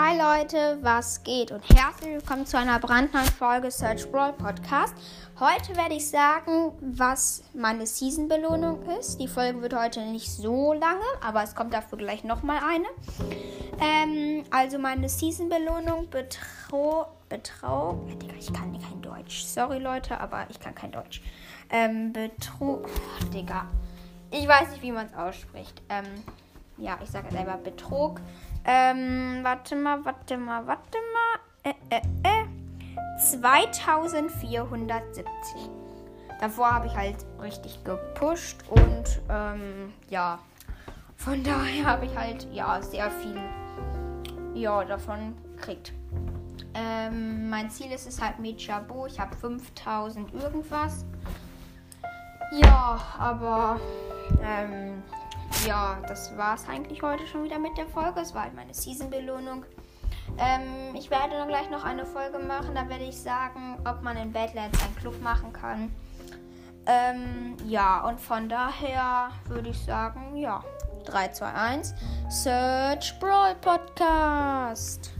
Hi Leute, was geht? Und herzlich willkommen zu einer brandneuen Folge Search Brawl Podcast. Heute werde ich sagen, was meine Season-Belohnung ist. Die Folge wird heute nicht so lange, aber es kommt dafür gleich nochmal eine. Ähm, also meine Season-Belohnung betrug. Betrug. Digga, ich kann kein Deutsch. Sorry Leute, aber ich kann kein Deutsch. Ähm, betrug. Digga. Ich weiß nicht, wie man es ausspricht. Ähm, ja, ich sage selber Betrug. Ähm, warte mal, warte mal, warte mal. Äh, äh, äh. 2470. Davor habe ich halt richtig gepusht und ähm, ja, von daher habe ich halt ja sehr viel ja, davon gekriegt. Ähm, mein Ziel ist es halt mit Jabo. Ich habe 5000 irgendwas. Ja, aber ähm, ja, das war es eigentlich heute schon wieder mit der Folge. Es war halt meine Season-Belohnung. Ähm, ich werde dann gleich noch eine Folge machen. Da werde ich sagen, ob man in Badlands einen Club machen kann. Ähm, ja, und von daher würde ich sagen, ja, 3, 2, 1. Search Brawl Podcast.